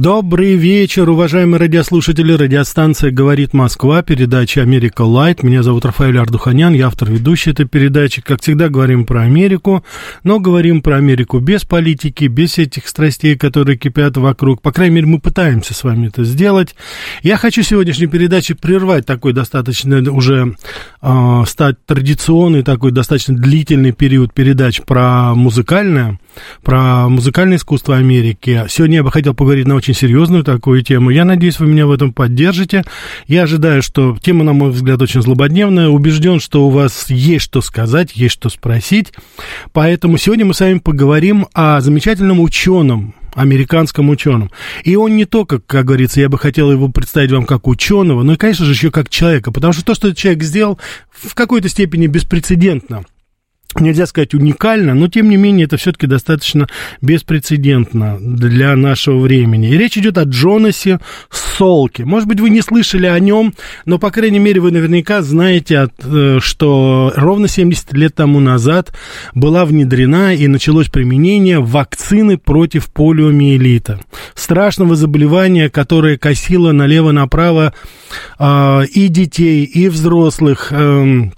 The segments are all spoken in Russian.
Добрый вечер, уважаемые радиослушатели. Радиостанция «Говорит Москва», передача «Америка Лайт». Меня зовут Рафаэль Ардуханян, я автор и ведущий этой передачи. Как всегда, говорим про Америку, но говорим про Америку без политики, без этих страстей, которые кипят вокруг. По крайней мере, мы пытаемся с вами это сделать. Я хочу в сегодняшней передаче прервать такой достаточно уже э, стать традиционный, такой достаточно длительный период передач про музыкальное, про музыкальное искусство Америки. Сегодня я бы хотел поговорить на очень серьезную такую тему. Я надеюсь, вы меня в этом поддержите. Я ожидаю, что тема, на мой взгляд, очень злободневная. Убежден, что у вас есть что сказать, есть что спросить. Поэтому сегодня мы с вами поговорим о замечательном ученом, американском ученом. И он не только, как говорится, я бы хотел его представить вам как ученого, но и, конечно же, еще как человека, потому что то, что этот человек сделал, в какой-то степени беспрецедентно нельзя сказать уникально, но тем не менее это все-таки достаточно беспрецедентно для нашего времени. И речь идет о Джонасе Солке. Может быть, вы не слышали о нем, но, по крайней мере, вы наверняка знаете, э, что ровно 70 лет тому назад была внедрена и началось применение вакцины против полиомиелита. Страшного заболевания, которое косило налево-направо э, и детей, и взрослых, э,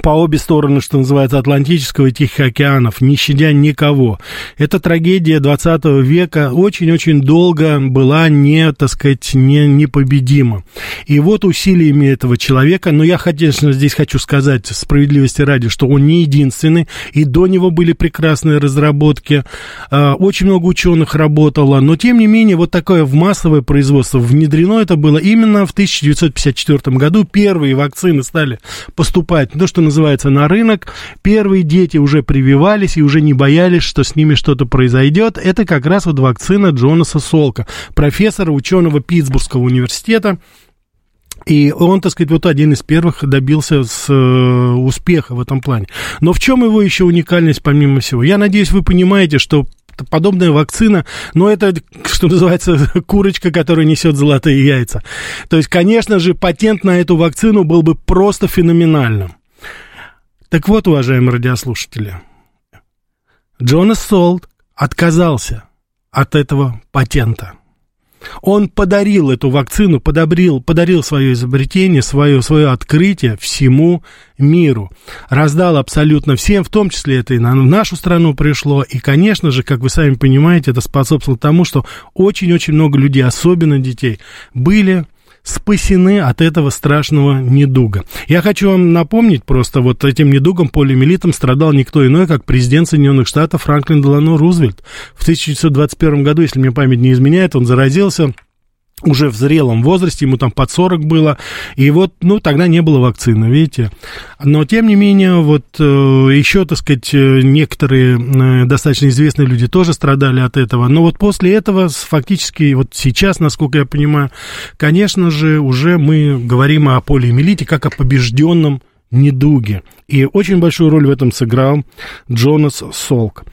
по обе стороны, что называется, Атлантического и Тихих океанов, не щадя никого. Эта трагедия 20 века очень-очень долго была не, так сказать, не, непобедима. И вот усилиями этого человека, но я, конечно, здесь хочу сказать справедливости ради, что он не единственный, и до него были прекрасные разработки, а, очень много ученых работало, но тем не менее вот такое в массовое производство внедрено это было именно в 1954 году. Первые вакцины стали поступать, ну, что называется, на рынок. Первые дети уже прививались и уже не боялись, что с ними что-то произойдет. Это как раз вот вакцина Джонаса Солка, профессора, ученого Питтсбургского университета. И он, так сказать, вот один из первых добился с, э, успеха в этом плане. Но в чем его еще уникальность помимо всего? Я надеюсь, вы понимаете, что подобная вакцина, но это, что называется, курочка, которая несет золотые яйца. То есть, конечно же, патент на эту вакцину был бы просто феноменальным. Так вот, уважаемые радиослушатели, Джонас Солт отказался от этого патента. Он подарил эту вакцину, подарил, подарил свое изобретение, свое, свое открытие всему миру. Раздал абсолютно всем, в том числе это и на нашу страну пришло. И, конечно же, как вы сами понимаете, это способствовало тому, что очень-очень много людей, особенно детей, были спасены от этого страшного недуга. Я хочу вам напомнить просто, вот этим недугом, полиомиелитом, страдал никто иной, как президент Соединенных Штатов Франклин Делано Рузвельт. В 1921 году, если мне память не изменяет, он заразился уже в зрелом возрасте, ему там под 40 было, и вот, ну, тогда не было вакцины, видите. Но, тем не менее, вот э, еще, так сказать, э, некоторые э, достаточно известные люди тоже страдали от этого, но вот после этого, фактически, вот сейчас, насколько я понимаю, конечно же, уже мы говорим о полиомиелите как о побежденном недуге. И очень большую роль в этом сыграл Джонас Солк.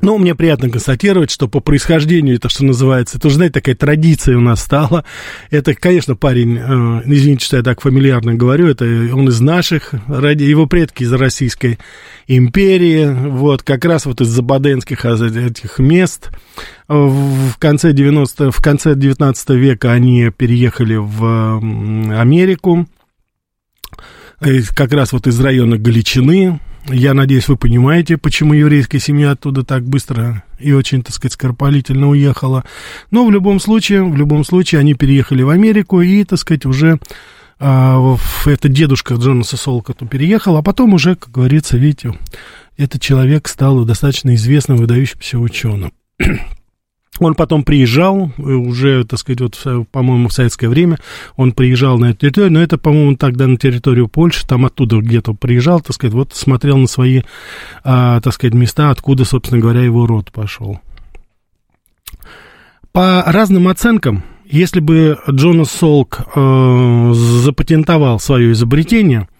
Ну, мне приятно констатировать, что по происхождению это, что называется, это уже, знаете, такая традиция у нас стала. Это, конечно, парень, э, извините, что я так фамильярно говорю, это он из наших, ради его предки из Российской империи, вот, как раз вот из забаденских этих мест. В конце, 90, в конце 19 века они переехали в Америку, как раз вот из района Галичины, я надеюсь, вы понимаете, почему еврейская семья оттуда так быстро и очень, так сказать, скоропалительно уехала. Но в любом случае, в любом случае, они переехали в Америку и, так сказать, уже а, это дедушка Джонаса Солкоту переехал, а потом уже, как говорится, видите, этот человек стал достаточно известным, выдающимся ученым. Он потом приезжал, э, уже, так сказать, вот, по-моему, в советское время он приезжал на эту территорию, но это, по-моему, тогда на территорию Польши, там оттуда где-то приезжал, так сказать, вот смотрел на свои, а, так сказать, места, откуда, собственно говоря, его род пошел. По разным оценкам, если бы Джонас Солк э, запатентовал свое изобретение, э,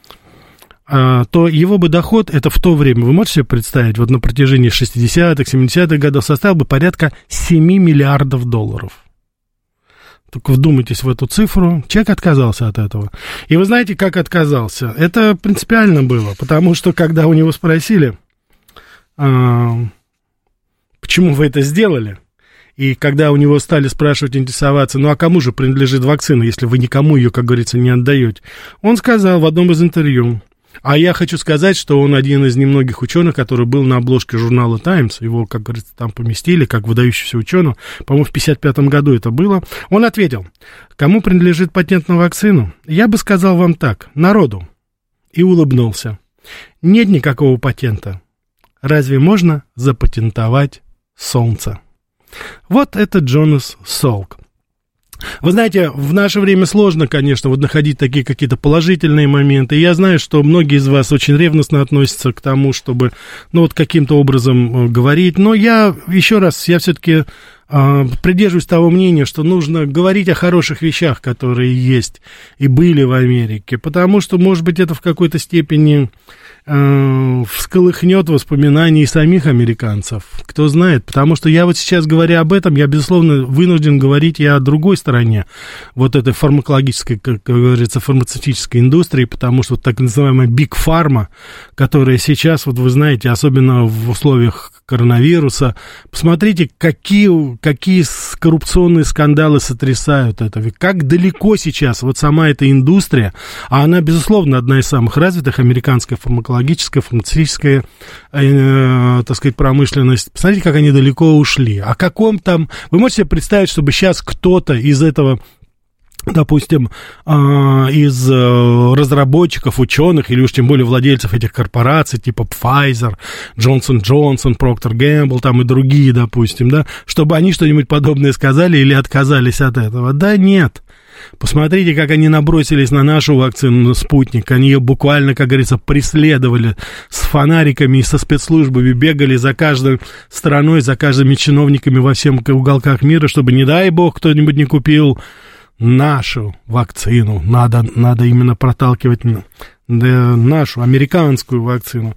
то его бы доход, это в то время, вы можете себе представить, вот на протяжении 60-х, 70-х годов составил бы порядка 7 миллиардов долларов. Только вдумайтесь в эту цифру. Человек отказался от этого. И вы знаете, как отказался? Это принципиально было, потому что когда у него спросили, э, почему вы это сделали, и когда у него стали спрашивать, интересоваться, ну а кому же принадлежит вакцина, если вы никому ее, как говорится, не отдаете, он сказал в одном из интервью, а я хочу сказать, что он один из немногих ученых, который был на обложке журнала Times. Его, как говорится, там поместили, как выдающийся ученый. По-моему, в 1955 году это было. Он ответил, кому принадлежит патент на вакцину? Я бы сказал вам так, народу. И улыбнулся. Нет никакого патента. Разве можно запатентовать солнце? Вот это Джонас Солк. Вы знаете, в наше время сложно, конечно, вот находить такие какие-то положительные моменты. Я знаю, что многие из вас очень ревностно относятся к тому, чтобы, ну, вот каким-то образом э, говорить. Но я, еще раз, я все-таки придерживаюсь того мнения, что нужно говорить о хороших вещах, которые есть и были в Америке. Потому что, может быть, это в какой-то степени э, всколыхнет воспоминания самих американцев. Кто знает, потому что я вот сейчас, говоря об этом, я, безусловно, вынужден говорить и о другой стороне вот этой фармакологической, как говорится, фармацевтической индустрии, потому что вот так называемая биг фарма, которая сейчас, вот вы знаете, особенно в условиях коронавируса, посмотрите, какие, какие коррупционные скандалы сотрясают это. Как далеко сейчас вот сама эта индустрия, а она, безусловно, одна из самых развитых, американская фармакология, технологическая, фармацевтическая, э, так сказать, промышленность. Посмотрите, как они далеко ушли. О каком там... Вы можете себе представить, чтобы сейчас кто-то из этого допустим, а, из э, разработчиков, ученых, или уж тем более владельцев этих корпораций, типа Pfizer, Johnson Johnson, Procter Gamble, там и другие, допустим, да, чтобы они что-нибудь подобное сказали или отказались от этого. Да нет. Посмотрите, как они набросились на нашу вакцину, на спутник. Они ее буквально, как говорится, преследовали с фонариками и со спецслужбами, бегали за каждой страной, за каждыми чиновниками во всех уголках мира, чтобы, не дай бог, кто-нибудь не купил нашу вакцину. Надо, надо именно проталкивать нашу американскую вакцину.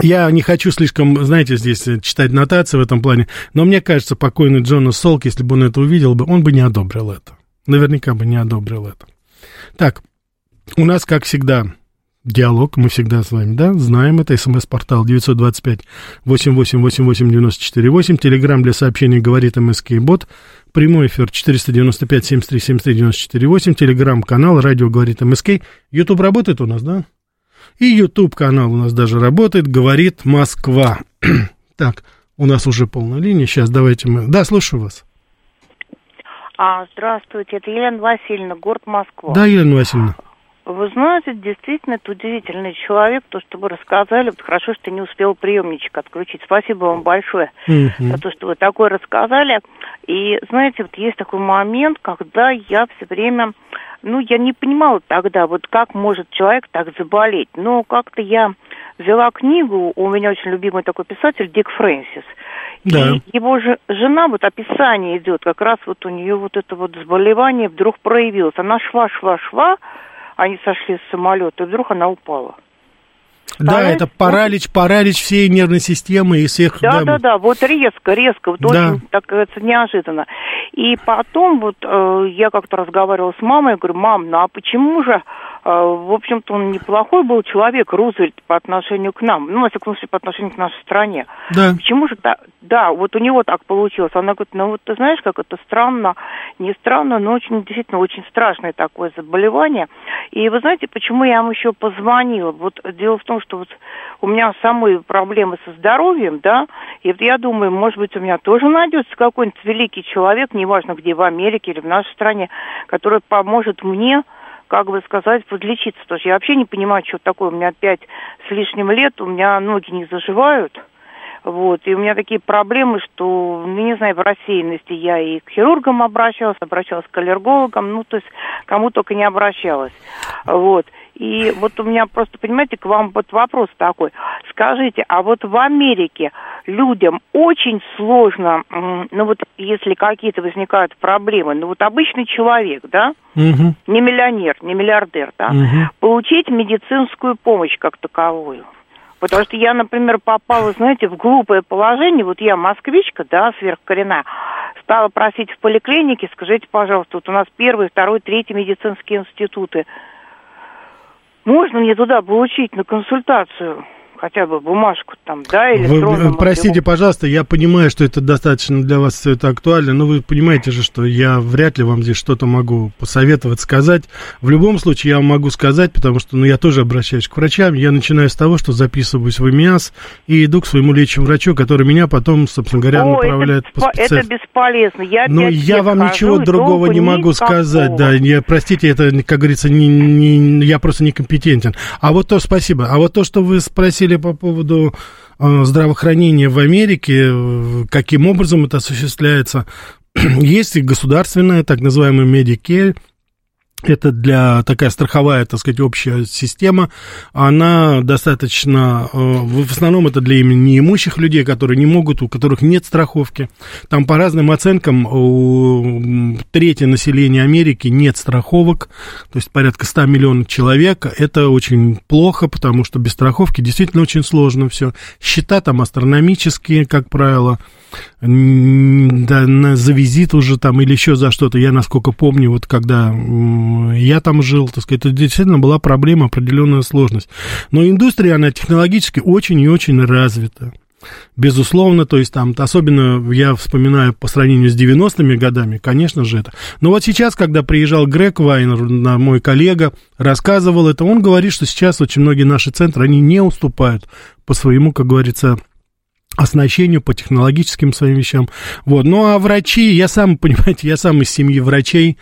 Я не хочу слишком, знаете, здесь читать нотации в этом плане, но мне кажется, покойный Джонас Солк, если бы он это увидел бы, он бы не одобрил это наверняка бы не одобрил это. Так, у нас, как всегда, диалог, мы всегда с вами, да, знаем это, смс-портал 925-8888-94-8, телеграмм для сообщений говорит МСК Бот, прямой эфир 495-73-73-94-8, телеграмм-канал, радио говорит МСК, Ютуб работает у нас, да? И Ютуб канал у нас даже работает, говорит Москва. так, у нас уже полная линия, сейчас давайте мы... Да, слушаю вас. А, здравствуйте, это Елена Васильевна, город Москва. Да, Елена Васильевна. Вы знаете, действительно, это удивительный человек, то, что вы рассказали. Вот хорошо, что не успел приемничек отключить. Спасибо вам большое uh-huh. за то, что вы такое рассказали. И, знаете, вот есть такой момент, когда я все время, ну, я не понимала тогда, вот как может человек так заболеть. Но как-то я взяла книгу, у меня очень любимый такой писатель Дик Фрэнсис – да. И его же жена, вот описание идет, как раз вот у нее вот это вот заболевание вдруг проявилось. Она шла, они сошли с самолета, и вдруг она упала. Да, Вторая, это паралич, паралич всей нервной системы и всех... Да, да, да, да вот резко, резко, вот да. очень, так говорится, неожиданно. И потом вот э, я как-то разговаривала с мамой, я говорю, мам, ну а почему же в общем-то, он неплохой был человек, Рузвельт, по отношению к нам, ну, во всяком случае, по отношению к нашей стране. Да. Почему же так? Да, вот у него так получилось. Она говорит, ну, вот ты знаешь, как это странно, не странно, но очень, действительно, очень страшное такое заболевание. И вы знаете, почему я вам еще позвонила? Вот дело в том, что вот у меня самой проблемы со здоровьем, да, и вот я думаю, может быть, у меня тоже найдется какой-нибудь великий человек, неважно где, в Америке или в нашей стране, который поможет мне как бы сказать, подлечиться. Потому что я вообще не понимаю, что такое. У меня пять с лишним лет, у меня ноги не заживают. Вот, и у меня такие проблемы, что, ну, не знаю, в рассеянности я и к хирургам обращалась, обращалась к аллергологам, ну, то есть кому только не обращалась. Вот. И вот у меня просто, понимаете, к вам вот вопрос такой. Скажите, а вот в Америке людям очень сложно, ну вот если какие-то возникают проблемы, ну вот обычный человек, да, угу. не миллионер, не миллиардер, да, угу. получить медицинскую помощь как таковую? Потому что я, например, попала, знаете, в глупое положение. Вот я москвичка, да, сверхкоренная. Стала просить в поликлинике, скажите, пожалуйста, вот у нас первый, второй, третий медицинские институты. Можно мне туда получить на консультацию? Хотя бы бумажку там, да, или Вы, простите, пожалуйста, я понимаю, что это достаточно для вас все это актуально, но вы понимаете же, что я вряд ли вам здесь что-то могу посоветовать, сказать. В любом случае, я вам могу сказать, потому что, ну, я тоже обращаюсь к врачам, я начинаю с того, что записываюсь в ИМИАС и иду к своему лечащему врачу, который меня потом, собственно говоря, О, направляет это, по специалисту. Это бесполезно. Я но я вам ничего другого не могу никакого. сказать, да, я, простите, это, как говорится, не, не, я просто некомпетентен. А вот то, спасибо, а вот то, что вы спросили говорили по поводу э, здравоохранения в Америке, э, каким образом это осуществляется. Есть и государственная, так называемая Medicare, это для такая страховая, так сказать, общая система, она достаточно, э, в основном это для неимущих людей, которые не могут, у которых нет страховки. Там по разным оценкам у трети населения Америки нет страховок, то есть порядка 100 миллионов человек. Это очень плохо, потому что без страховки действительно очень сложно все. Счета там астрономические, как правило да, на, за визит уже там или еще за что-то. Я, насколько помню, вот когда я там жил, так сказать, это действительно была проблема, определенная сложность. Но индустрия, она технологически очень и очень развита. Безусловно, то есть там, особенно я вспоминаю по сравнению с 90-ми годами, конечно же это. Но вот сейчас, когда приезжал Грег Вайнер, мой коллега, рассказывал это, он говорит, что сейчас очень многие наши центры, они не уступают по своему, как говорится, оснащению, по технологическим своим вещам. Вот. Ну, а врачи, я сам, понимаете, я сам из семьи врачей,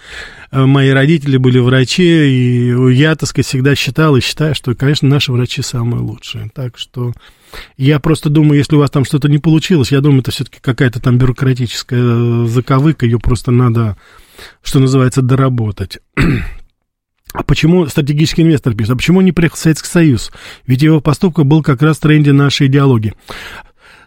э, мои родители были врачи, и я, так сказать, всегда считал и считаю, что, конечно, наши врачи самые лучшие. Так что я просто думаю, если у вас там что-то не получилось, я думаю, это все-таки какая-то там бюрократическая э, заковыка, ее просто надо, что называется, доработать. А почему стратегический инвестор пишет? А почему не приехал Советский Союз? Ведь его поступка был как раз в тренде нашей идеологии.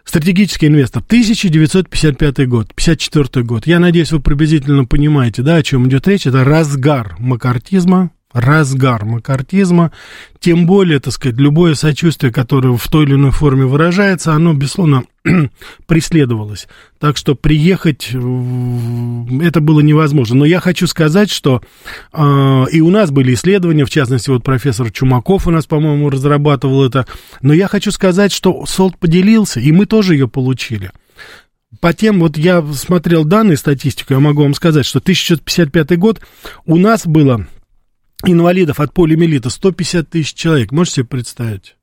Стратегический инвестор, 1955 год, 54 год. Я надеюсь, вы приблизительно понимаете, да, о чем идет речь. Это разгар макартизма, разгар макартизма, тем более, так сказать, любое сочувствие, которое в той или иной форме выражается, оно, безусловно, преследовалось. Так что приехать это было невозможно. Но я хочу сказать, что э, и у нас были исследования, в частности, вот профессор Чумаков у нас, по-моему, разрабатывал это. Но я хочу сказать, что СОЛТ поделился, и мы тоже ее получили по тем, вот я смотрел данные, статистику, я могу вам сказать, что 1955 год у нас было инвалидов от полиомиелита 150 тысяч человек. Можете себе представить?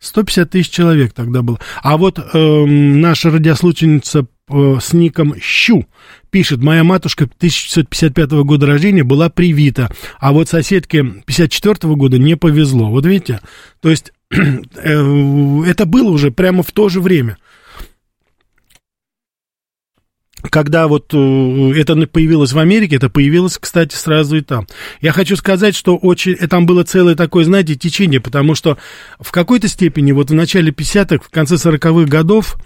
150 тысяч человек тогда было. А вот э, наша радиослушательница э, с ником Щу пишет, моя матушка 1955 года рождения была привита, а вот соседке 54 года не повезло. Вот видите, то есть э, это было уже прямо в то же время когда вот э, это появилось в Америке, это появилось, кстати, сразу и там. Я хочу сказать, что очень, э, там было целое такое, знаете, течение, потому что в какой-то степени вот в начале 50-х, в конце 40-х годов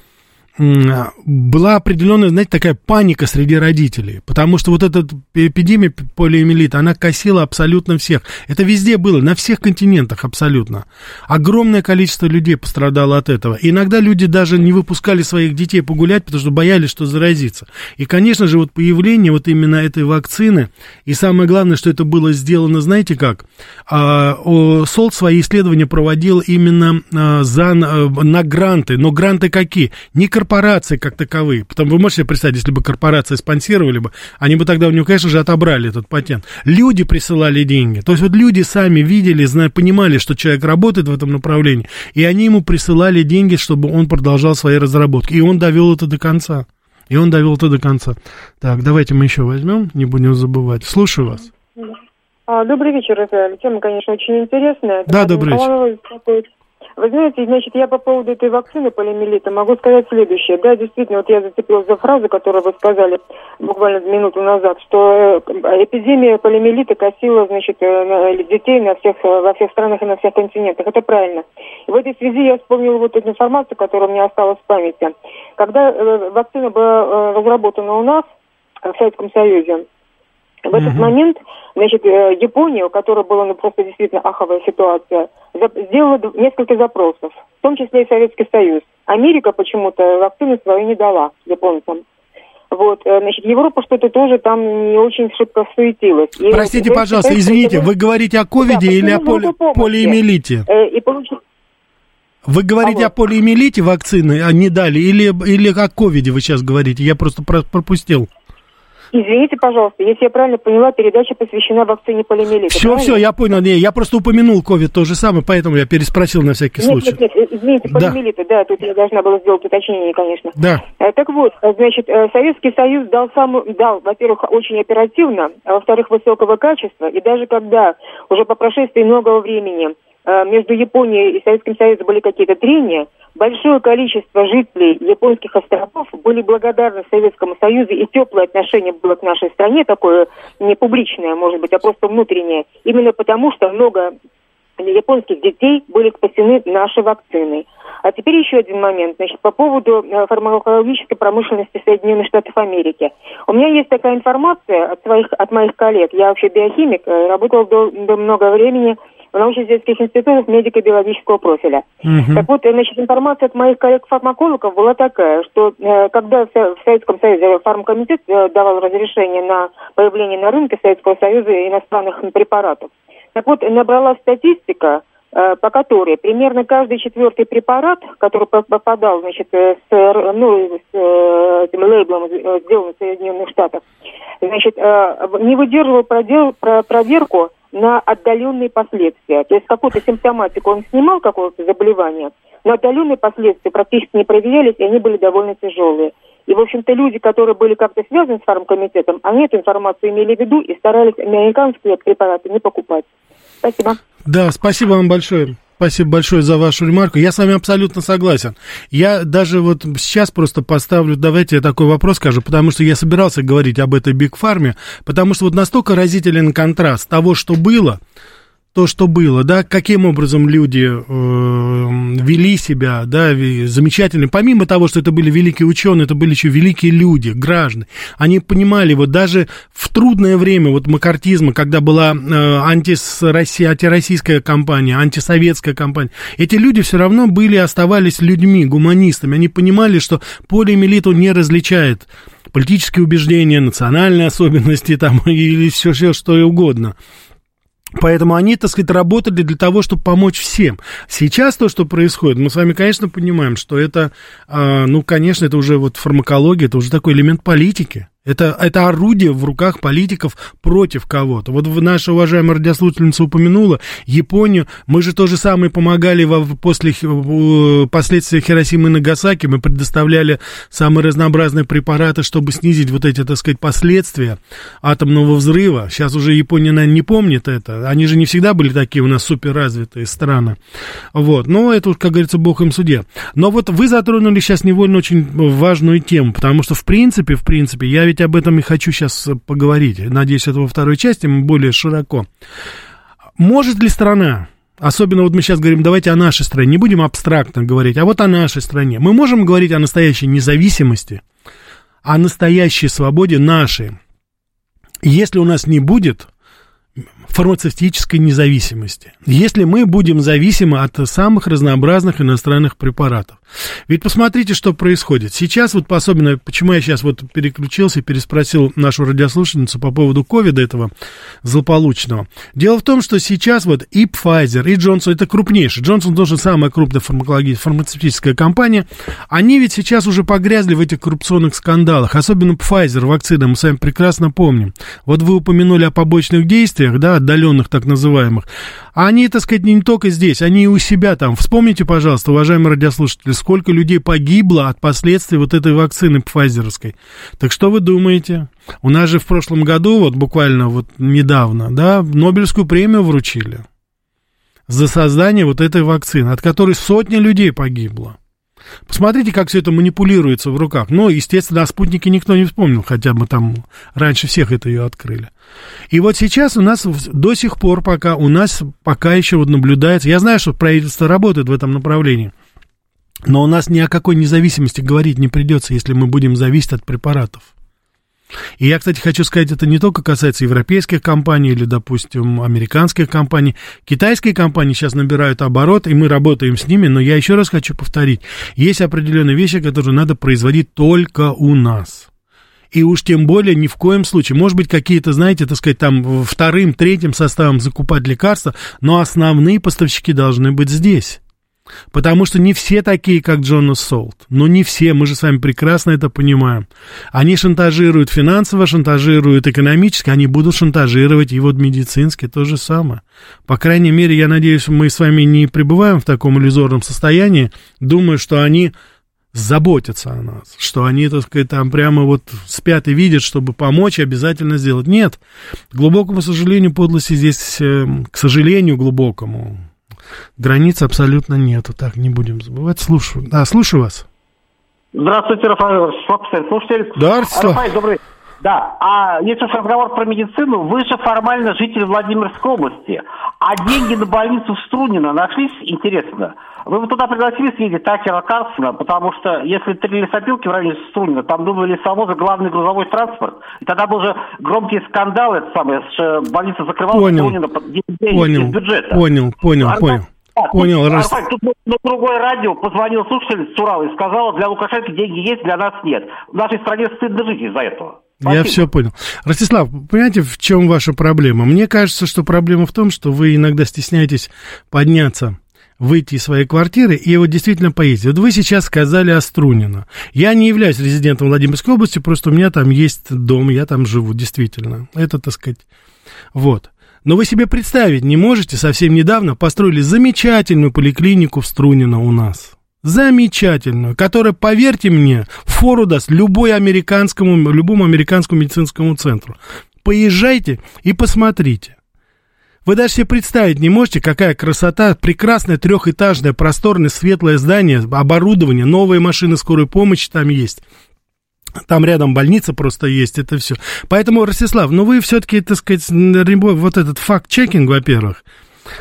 была определенная, знаете, такая паника среди родителей, потому что вот эта эпидемия полиомиелита, она косила абсолютно всех. Это везде было, на всех континентах абсолютно. Огромное количество людей пострадало от этого. И иногда люди даже не выпускали своих детей погулять, потому что боялись, что заразиться. И, конечно же, вот появление вот именно этой вакцины, и самое главное, что это было сделано, знаете как? А, СОЛ свои исследования проводил именно а, за, на гранты. Но гранты какие? Не корпоративные корпорации как таковые. Потом вы можете себе представить, если бы корпорации спонсировали бы, они бы тогда у него, конечно же, отобрали этот патент. Люди присылали деньги. То есть вот люди сами видели, зная, понимали, что человек работает в этом направлении, и они ему присылали деньги, чтобы он продолжал свои разработки. И он довел это до конца. И он довел это до конца. Так, давайте мы еще возьмем, не будем забывать. Слушаю вас. А, добрый вечер, Рафаэль. Тема, конечно, очень интересная. Да, добрый вечер. Вы знаете, значит, я по поводу этой вакцины полиомиелита могу сказать следующее. Да, действительно, вот я зацепилась за фразу, которую вы сказали буквально минуту назад, что э, эпидемия полиомиелита косила, значит, э, детей на всех, э, во всех странах и на всех континентах. Это правильно. И в этой связи я вспомнила вот эту информацию, которая у меня осталась в памяти. Когда вакцина была разработана у нас, в Советском Союзе, в этот mm момент, значит, Япония, у которой была ну, просто действительно аховая ситуация, сделала несколько запросов, в том числе и Советский Союз. Америка почему-то вакцину свою не дала японцам. Вот, э, значит, Европа что-то тоже там не очень шибко суетилась. И Простите, вот, пожалуйста, считаю, извините, вы говорите о ковиде да, или о поли... полиэмилите? Э, и получ... Вы говорите а о полиэмилите вакцины, а не дали, или, или о ковиде вы сейчас говорите? Я просто пропустил. Извините, пожалуйста, если я правильно поняла, передача посвящена вакцине полиомиелита. Все, правильно? все, я понял. Не, я просто упомянул ковид то же самое, поэтому я переспросил на всякий нет, случай. Нет, нет, извините, полиомиелита, да. да, тут я должна была сделать уточнение, конечно. Да. Э, так вот, э, значит, э, Советский Союз дал самую, дал, во-первых, очень оперативно, а во-вторых, высокого качества, и даже когда уже по прошествии многого времени между Японией и Советским Союзом были какие-то трения, большое количество жителей японских островов были благодарны Советскому Союзу, и теплое отношение было к нашей стране, такое не публичное, может быть, а просто внутреннее, именно потому что много японских детей были спасены нашей вакциной. А теперь еще один момент, значит, по поводу э, фармакологической промышленности Соединенных Штатов Америки. У меня есть такая информация от, своих, от моих коллег, я вообще биохимик, э, работал до, до много времени научно-исследовательских институтах медико-биологического профиля. Угу. Так вот, значит, информация от моих коллег-фармакологов была такая, что э, когда в, Советском Союзе фармкомитет э, давал разрешение на появление на рынке Советского Союза иностранных препаратов, так вот, набрала статистика, э, по которой примерно каждый четвертый препарат, который попадал, значит, с, ну, с э, этим лейблом, сделан в Соединенных Штатах, значит, не выдерживал продел, проверку на отдаленные последствия. То есть какую-то симптоматику он снимал, какого-то заболевания, но отдаленные последствия практически не проверялись, и они были довольно тяжелые. И, в общем-то, люди, которые были как-то связаны с фармкомитетом, они эту информацию имели в виду и старались американские препараты не покупать. Спасибо. Да, спасибо вам большое. Спасибо большое за вашу ремарку. Я с вами абсолютно согласен. Я даже вот сейчас просто поставлю, давайте я такой вопрос скажу, потому что я собирался говорить об этой Биг Фарме, потому что вот настолько разителен контраст того, что было, то, что было, да, каким образом люди э, вели себя, да, замечательно. Помимо того, что это были великие ученые, это были еще великие люди, граждане. Они понимали, вот даже в трудное время вот макартизма, когда была э, антироссийская кампания, антисоветская кампания, эти люди все равно были, оставались людьми, гуманистами. Они понимали, что полиэмилиту не различает политические убеждения, национальные особенности там, или все, все что угодно. Поэтому они, так сказать, работали для того, чтобы помочь всем. Сейчас то, что происходит, мы с вами, конечно, понимаем, что это, а, ну, конечно, это уже вот фармакология, это уже такой элемент политики. Это, это орудие в руках политиков против кого-то. Вот наша уважаемая радиослушательница упомянула Японию. Мы же то же самое помогали во, после последствий Хиросимы и Нагасаки. Мы предоставляли самые разнообразные препараты, чтобы снизить вот эти, так сказать, последствия атомного взрыва. Сейчас уже Япония, наверное, не помнит это. Они же не всегда были такие у нас суперразвитые страны. Вот. Но это, как говорится, бог им суде. Но вот вы затронули сейчас невольно очень важную тему, потому что, в принципе, в принципе, я ведь об этом и хочу сейчас поговорить. Надеюсь, это во второй части более широко. Может ли страна, особенно вот мы сейчас говорим, давайте о нашей стране, не будем абстрактно говорить, а вот о нашей стране. Мы можем говорить о настоящей независимости, о настоящей свободе нашей. Если у нас не будет фармацевтической независимости. Если мы будем зависимы от самых разнообразных иностранных препаратов. Ведь посмотрите, что происходит. Сейчас вот особенно, почему я сейчас вот переключился и переспросил нашу радиослушательницу по поводу ковида этого злополучного. Дело в том, что сейчас вот и Pfizer, и Johnson, это крупнейший. Johnson тоже самая крупная фармацевтическая компания. Они ведь сейчас уже погрязли в этих коррупционных скандалах. Особенно Pfizer, вакцина, мы с вами прекрасно помним. Вот вы упомянули о побочных действиях, да, отдаленных так называемых. А они, так сказать, не только здесь, они и у себя там. Вспомните, пожалуйста, уважаемые радиослушатели, сколько людей погибло от последствий вот этой вакцины пфайзеровской. Так что вы думаете? У нас же в прошлом году, вот буквально вот недавно, да, Нобелевскую премию вручили. за создание вот этой вакцины, от которой сотни людей погибло. Посмотрите, как все это манипулируется в руках. Но, естественно, о спутнике никто не вспомнил, хотя мы там раньше всех это ее открыли. И вот сейчас у нас до сих пор пока, у нас пока еще вот наблюдается, я знаю, что правительство работает в этом направлении, но у нас ни о какой независимости говорить не придется, если мы будем зависеть от препаратов. И я, кстати, хочу сказать, это не только касается европейских компаний или, допустим, американских компаний. Китайские компании сейчас набирают оборот, и мы работаем с ними, но я еще раз хочу повторить, есть определенные вещи, которые надо производить только у нас. И уж тем более ни в коем случае, может быть, какие-то, знаете, так сказать, там вторым, третьим составом закупать лекарства, но основные поставщики должны быть здесь. Потому что не все такие, как Джонас Солт. Но не все, мы же с вами прекрасно это понимаем. Они шантажируют финансово, шантажируют экономически, они будут шантажировать и вот медицински то же самое. По крайней мере, я надеюсь, мы с вами не пребываем в таком иллюзорном состоянии, думаю, что они заботятся о нас, что они, так сказать, там прямо вот спят и видят, чтобы помочь, обязательно сделать. Нет, к глубокому сожалению, подлости здесь, эм, к сожалению, глубокому, Границ абсолютно нету, так не будем забывать. Слушаю. Да, слушаю вас. Здравствуйте, Рафаэль слушатель. Да, Рафаэль, добрый. Да, а если уж разговор про медицину, вы же формально житель Владимирской области, а деньги на больницу в Струнино нашлись, интересно? Вы бы туда пригласили съездить Такера Карлсона, потому что если три лесопилки в районе Струнина, там думали лесовозы главный грузовой транспорт, и тогда был же громкий скандал, это самое, что больница закрывалась понял. Струнина под понял. из бюджета. Понял, понял, а, понял. А, понял, тут, раз... тут на другое радио позвонил слушатель с Урала и сказал, для Лукашенко деньги есть, для нас нет. В нашей стране стыдно жить из-за этого. Спасибо. Я все понял. Ростислав, понимаете, в чем ваша проблема? Мне кажется, что проблема в том, что вы иногда стесняетесь подняться выйти из своей квартиры и вот действительно поездить. Вот вы сейчас сказали о Струнино. Я не являюсь резидентом Владимирской области, просто у меня там есть дом, я там живу, действительно. Это, так сказать, вот. Но вы себе представить не можете, совсем недавно построили замечательную поликлинику в Струнино у нас. Замечательную, которая, поверьте мне, фору даст любой американскому, любому американскому медицинскому центру. Поезжайте и посмотрите. Вы даже себе представить не можете, какая красота, прекрасное трехэтажное, просторное, светлое здание, оборудование, новые машины скорой помощи там есть. Там рядом больница просто есть, это все. Поэтому, Ростислав, ну вы все-таки, так сказать, вот этот факт-чекинг, во-первых,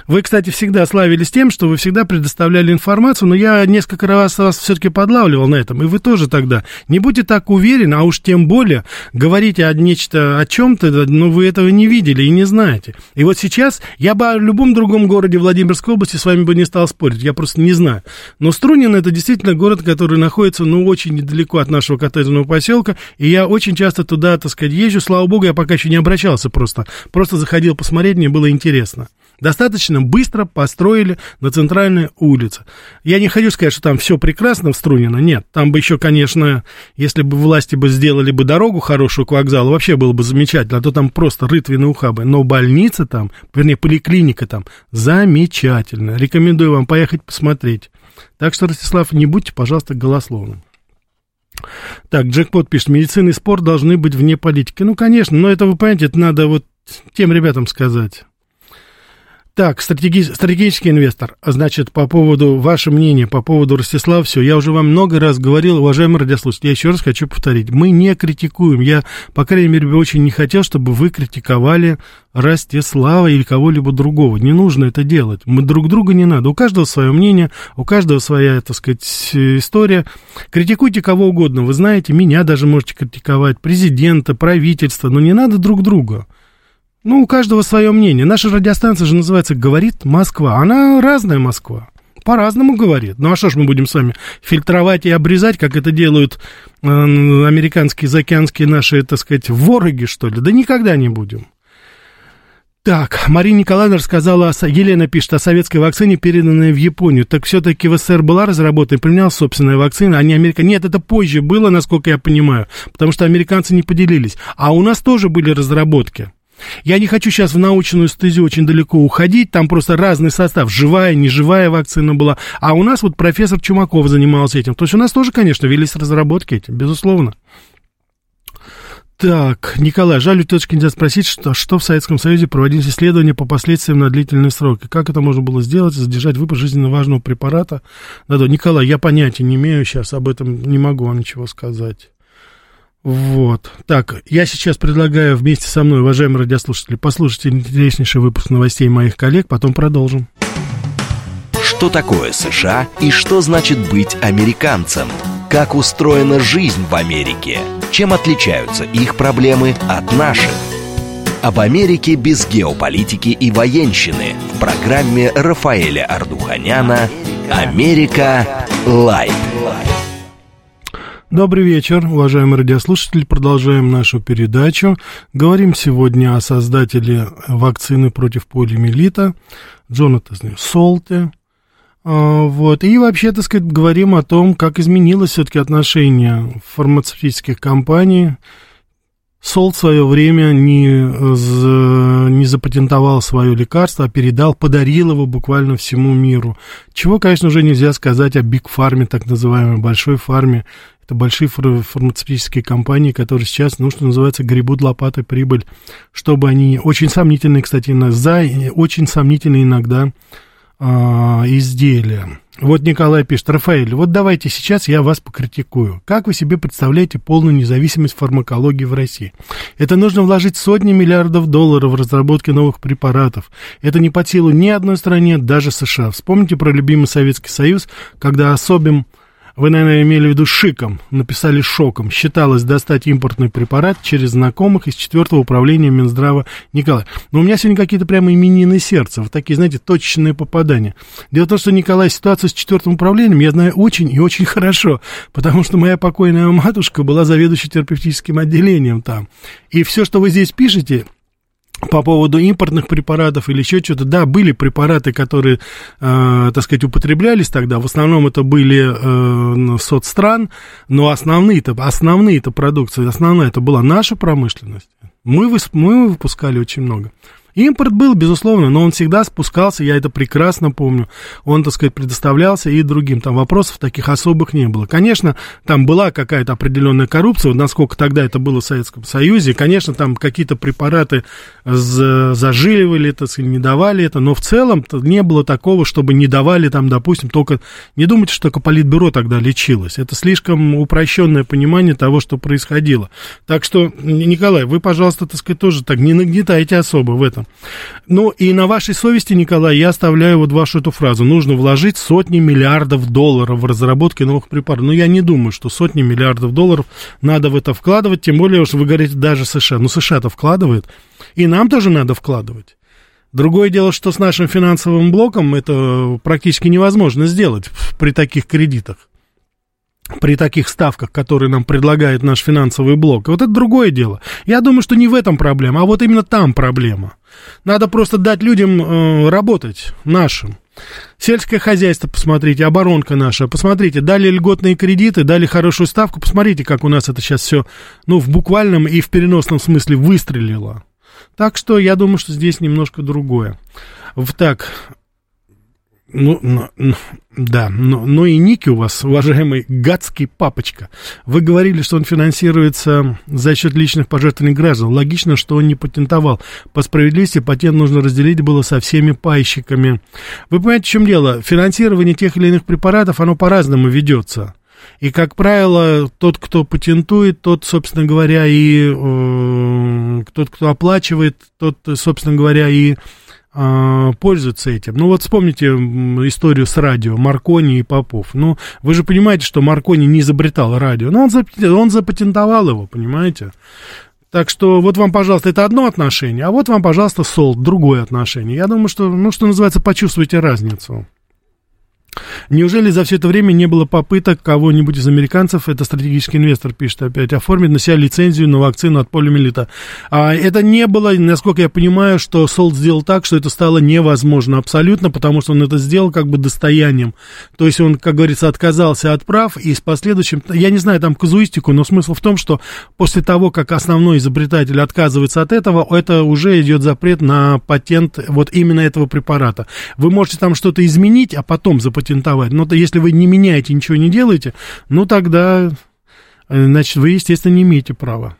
вы, кстати, всегда славились тем, что вы всегда предоставляли информацию, но я несколько раз вас все-таки подлавливал на этом, и вы тоже тогда. Не будьте так уверены, а уж тем более говорите о нечто, о чем-то, но вы этого не видели и не знаете. И вот сейчас я бы о любом другом городе Владимирской области с вами бы не стал спорить, я просто не знаю. Но Струнин это действительно город, который находится, ну, очень недалеко от нашего коттеджного поселка, и я очень часто туда, так сказать, езжу, слава богу, я пока еще не обращался просто, просто заходил посмотреть, мне было интересно достаточно быстро построили на центральной улице. Я не хочу сказать, что там все прекрасно в Струнино, нет. Там бы еще, конечно, если бы власти бы сделали бы дорогу хорошую к вокзалу, вообще было бы замечательно, а то там просто рытвины ухабы. Но больница там, вернее, поликлиника там замечательно. Рекомендую вам поехать посмотреть. Так что, Ростислав, не будьте, пожалуйста, голословным. Так, Джекпот пишет, медицина и спорт должны быть вне политики. Ну, конечно, но это, вы понимаете, это надо вот тем ребятам сказать. Так, стратеги... стратегический инвестор. Значит, по поводу, ваше мнение по поводу Ростислава, все. Я уже вам много раз говорил, уважаемый радиослушатель, я еще раз хочу повторить. Мы не критикуем. Я, по крайней мере, бы очень не хотел, чтобы вы критиковали Ростислава или кого-либо другого. Не нужно это делать. Мы друг друга не надо. У каждого свое мнение, у каждого своя, так сказать, история. Критикуйте кого угодно. Вы знаете, меня даже можете критиковать, президента, правительство, но не надо друг друга. Ну, у каждого свое мнение. Наша радиостанция же называется «Говорит Москва». Она разная Москва. По-разному говорит. Ну, а что ж мы будем с вами фильтровать и обрезать, как это делают э, американские, заокеанские наши, так сказать, вороги, что ли? Да никогда не будем. Так, Марина Николаевна рассказала, Елена пишет о советской вакцине, переданной в Японию. Так все-таки в СССР была разработана и применялась собственная вакцина, а не Америка. Нет, это позже было, насколько я понимаю, потому что американцы не поделились. А у нас тоже были разработки. Я не хочу сейчас в научную стезю очень далеко уходить, там просто разный состав, живая, неживая вакцина была, а у нас вот профессор Чумаков занимался этим, то есть у нас тоже, конечно, велись разработки эти, безусловно. Так, Николай, жаль, у тетушки нельзя спросить, что, что в Советском Союзе проводились исследования по последствиям на длительные сроки. Как это можно было сделать, задержать выпуск жизненно важного препарата? Да, Николай, я понятия не имею сейчас, об этом не могу вам ничего сказать. Вот. Так, я сейчас предлагаю вместе со мной, уважаемые радиослушатели, послушать интереснейший выпуск новостей моих коллег, потом продолжим. Что такое США и что значит быть американцем? Как устроена жизнь в Америке? Чем отличаются их проблемы от наших? Об Америке без геополитики и военщины в программе Рафаэля Ардуханяна «Америка. Лайт». Добрый вечер, уважаемые радиослушатели. Продолжаем нашу передачу. Говорим сегодня о создателе вакцины против полиомиелита Джонатане Солте. А, вот. И вообще, так сказать, говорим о том, как изменилось все-таки отношение фармацевтических компаний. Солт в свое время не, не запатентовал свое лекарство, а передал, подарил его буквально всему миру. Чего, конечно, уже нельзя сказать о Биг Фарме, так называемой большой фарме. Это большие фармацевтические компании, которые сейчас, ну, что называется, гребут лопатой прибыль, чтобы они, очень сомнительные, кстати, за, очень сомнительные иногда а, изделия. Вот Николай пишет, Рафаэль, вот давайте сейчас я вас покритикую. Как вы себе представляете полную независимость фармакологии в России? Это нужно вложить сотни миллиардов долларов в разработке новых препаратов. Это не под силу ни одной стране, даже США. Вспомните про любимый Советский Союз, когда особым вы, наверное, имели в виду шиком, написали шоком. Считалось достать импортный препарат через знакомых из четвертого управления Минздрава Николай. Но у меня сегодня какие-то прямо именины сердца, вот такие, знаете, точечные попадания. Дело в том, что, Николай, ситуацию с четвертым управлением я знаю очень и очень хорошо, потому что моя покойная матушка была заведующей терапевтическим отделением там. И все, что вы здесь пишете, по поводу импортных препаратов или еще что-то, да, были препараты, которые, э, так сказать, употреблялись тогда, в основном это были э, соцстран, но основные-то, основные-то продукции, основная это была наша промышленность. Мы, мы выпускали очень много. Импорт был, безусловно, но он всегда спускался, я это прекрасно помню. Он, так сказать, предоставлялся и другим. Там вопросов таких особых не было. Конечно, там была какая-то определенная коррупция, вот насколько тогда это было в Советском Союзе. Конечно, там какие-то препараты зажиливали это, не давали это, но в целом не было такого, чтобы не давали там, допустим, только... Не думайте, что только политбюро тогда лечилось. Это слишком упрощенное понимание того, что происходило. Так что, Николай, вы, пожалуйста, так сказать, тоже так не нагнетайте особо в этом. Ну, и на вашей совести, Николай, я оставляю вот вашу эту фразу. Нужно вложить сотни миллиардов долларов в разработки новых препаратов. Но я не думаю, что сотни миллиардов долларов надо в это вкладывать, тем более, что вы говорите, даже США. Ну, США-то вкладывает, и нам тоже надо вкладывать. Другое дело, что с нашим финансовым блоком это практически невозможно сделать при таких кредитах при таких ставках, которые нам предлагает наш финансовый блок. Вот это другое дело. Я думаю, что не в этом проблема, а вот именно там проблема. Надо просто дать людям э, работать, нашим. Сельское хозяйство, посмотрите, оборонка наша, посмотрите, дали льготные кредиты, дали хорошую ставку, посмотрите, как у нас это сейчас все, ну, в буквальном и в переносном смысле выстрелило. Так что я думаю, что здесь немножко другое. В так, ну, ну, ну, да, но, но и Ники у вас, уважаемый гадский папочка. Вы говорили, что он финансируется за счет личных пожертвований граждан. Логично, что он не патентовал. По справедливости патент нужно разделить было со всеми пайщиками. Вы понимаете, в чем дело? Финансирование тех или иных препаратов, оно по-разному ведется. И, как правило, тот, кто патентует, тот, собственно говоря, и э, тот, кто оплачивает, тот, собственно говоря, и пользуются этим. Ну вот вспомните историю с радио Маркони и Попов. Ну, вы же понимаете, что Маркони не изобретал радио, но он, он запатентовал его, понимаете? Так что вот вам, пожалуйста, это одно отношение, а вот вам, пожалуйста, солд, другое отношение. Я думаю, что, ну, что называется, почувствуйте разницу. Неужели за все это время не было попыток кого-нибудь из американцев, это стратегический инвестор пишет опять, оформить на себя лицензию на вакцину от полиомиелита? А это не было, насколько я понимаю, что Солт сделал так, что это стало невозможно абсолютно, потому что он это сделал как бы достоянием. То есть он, как говорится, отказался от прав и с последующим, я не знаю там казуистику, но смысл в том, что после того, как основной изобретатель отказывается от этого, это уже идет запрет на патент вот именно этого препарата. Вы можете там что-то изменить, а потом запатентовать патентовать. Но то, если вы не меняете, ничего не делаете, ну тогда, э, значит, вы, естественно, не имеете права.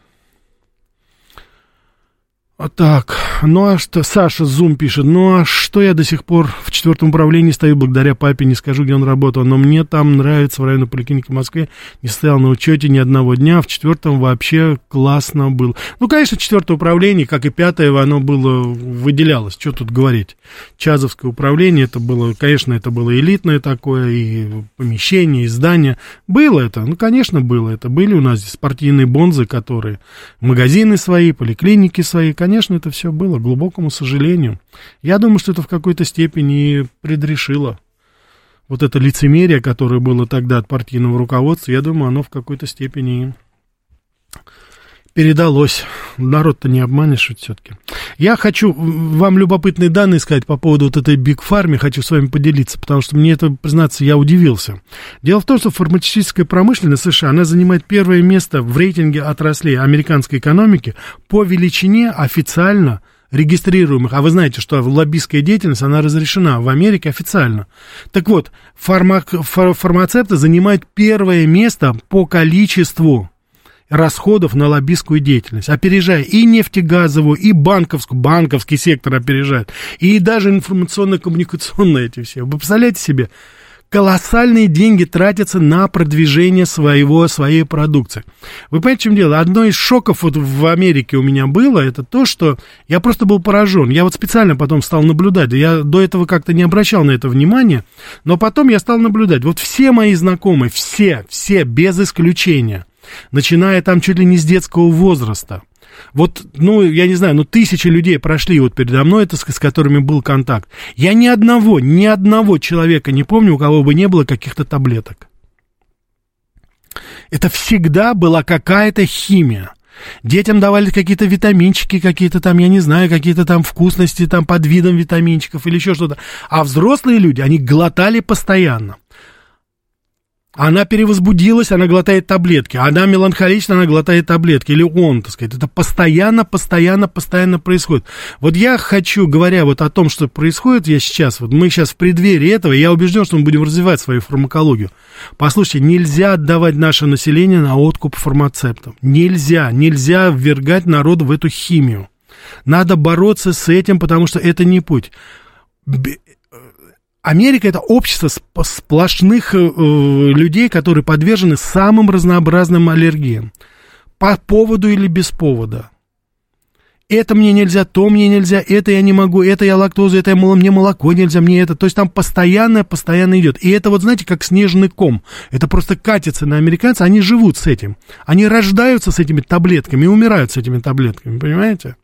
Так, ну а что, Саша Зум пишет, ну а что я до сих пор в четвертом управлении стою благодаря папе, не скажу, где он работал, но мне там нравится в районной поликлинике в Москве, не стоял на учете ни одного дня, в четвертом вообще классно было. Ну, конечно, четвертое управление, как и пятое, оно было, выделялось, что тут говорить. Чазовское управление, это было, конечно, это было элитное такое, и помещение, и здание. Было это, ну, конечно, было это. Были у нас здесь спортивные бонзы, которые, магазины свои, поликлиники свои, конечно, конечно, это все было, к глубокому сожалению. Я думаю, что это в какой-то степени предрешило. Вот это лицемерие, которое было тогда от партийного руководства, я думаю, оно в какой-то степени передалось. Народ-то не обманешь все-таки. Я хочу вам любопытные данные сказать по поводу вот этой Биг Фарме, хочу с вами поделиться, потому что мне это, признаться, я удивился. Дело в том, что фармацевтическая промышленность США, она занимает первое место в рейтинге отраслей американской экономики по величине официально регистрируемых, а вы знаете, что лоббистская деятельность, она разрешена в Америке официально. Так вот, фарма, фар, фармацевты занимают первое место по количеству расходов на лоббистскую деятельность, опережая и нефтегазовую, и банковскую, банковский сектор опережает, и даже информационно-коммуникационные эти все. Вы представляете себе, колоссальные деньги тратятся на продвижение своего, своей продукции. Вы понимаете, в чем дело? Одно из шоков вот в Америке у меня было, это то, что я просто был поражен. Я вот специально потом стал наблюдать, я до этого как-то не обращал на это внимания, но потом я стал наблюдать. Вот все мои знакомые, все, все, без исключения – начиная там чуть ли не с детского возраста. Вот, ну, я не знаю, ну, тысячи людей прошли вот передо мной, это, с, с которыми был контакт. Я ни одного, ни одного человека не помню, у кого бы не было каких-то таблеток. Это всегда была какая-то химия. Детям давали какие-то витаминчики, какие-то там, я не знаю, какие-то там вкусности там под видом витаминчиков или еще что-то. А взрослые люди, они глотали постоянно. Она перевозбудилась, она глотает таблетки. Она меланхолична, она глотает таблетки. Или он, так сказать. Это постоянно, постоянно, постоянно происходит. Вот я хочу, говоря вот о том, что происходит, я сейчас, вот мы сейчас в преддверии этого, я убежден, что мы будем развивать свою фармакологию. Послушайте, нельзя отдавать наше население на откуп фармацевтам. Нельзя, нельзя ввергать народ в эту химию. Надо бороться с этим, потому что это не путь. Америка это общество сплошных э, людей, которые подвержены самым разнообразным аллергиям. По поводу или без повода. Это мне нельзя, то мне нельзя, это я не могу, это я лактозу, это я, мне молоко нельзя, мне это. То есть там постоянно, постоянно идет. И это вот, знаете, как снежный ком. Это просто катится на американцев, они живут с этим. Они рождаются с этими таблетками и умирают с этими таблетками, понимаете?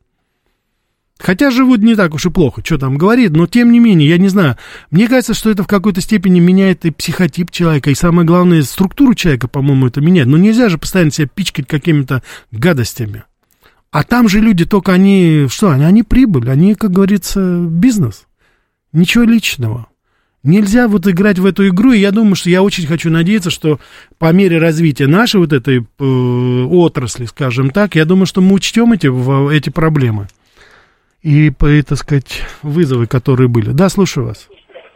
Хотя живут не так уж и плохо, что там говорит, но тем не менее, я не знаю. Мне кажется, что это в какой-то степени меняет и психотип человека, и самое главное, структуру человека, по-моему, это меняет. Но нельзя же постоянно себя пичкать какими-то гадостями. А там же люди только они, что, они, они прибыль, они, как говорится, бизнес. Ничего личного. Нельзя вот играть в эту игру, и я думаю, что я очень хочу надеяться, что по мере развития нашей вот этой э, отрасли, скажем так, я думаю, что мы учтем эти, эти проблемы и, так сказать, вызовы, которые были. Да, слушаю вас.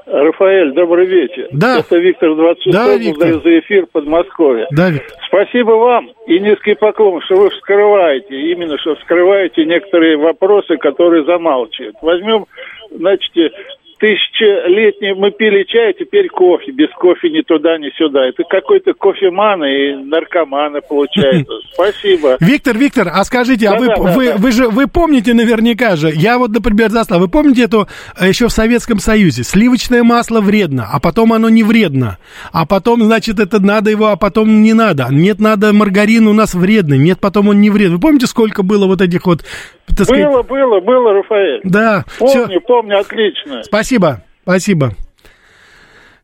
Рафаэль, добрый вечер. Да. Это Виктор 26 да, Виктор. за эфир Подмосковья. Да, Виктор. Спасибо вам и низкий поклон, что вы вскрываете, именно что вскрываете некоторые вопросы, которые замалчивают. Возьмем, значит, тысячелетний мы пили чай, а теперь кофе. Без кофе ни туда, ни сюда. Это какой-то кофеман и наркоманы получается. Спасибо. Виктор, Виктор, а скажите, а да, а вы, да, вы, да. вы же вы помните наверняка же, я вот, например, застал, вы помните эту э, еще в Советском Союзе, сливочное масло вредно, а потом оно не вредно, а потом, значит, это надо его, а потом не надо. Нет, надо маргарин у нас вредный, нет, потом он не вредный. Вы помните, сколько было вот этих вот сказать... Было, было, было, Рафаэль. Да. Помню, все. помню, отлично. Спасибо, спасибо.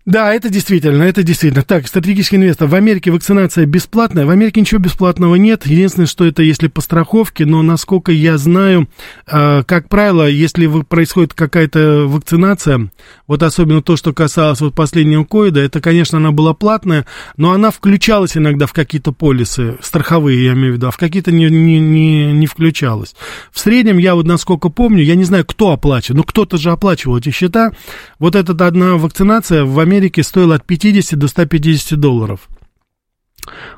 Да, это действительно, это действительно. Так, стратегический инвестор. В Америке вакцинация бесплатная. В Америке ничего бесплатного нет. Единственное, что это если по страховке, но насколько я знаю, э, как правило, если происходит какая-то вакцинация, вот особенно то, что касалось вот последнего ковида, это, конечно, она была платная, но она включалась иногда в какие-то полисы, страховые, я имею в виду, а в какие-то не, не, не, не включалась. В среднем, я вот насколько помню, я не знаю, кто оплачивает, но кто-то же оплачивал эти счета. Вот эта одна вакцинация в Америке Америке стоил от 50 до 150 долларов.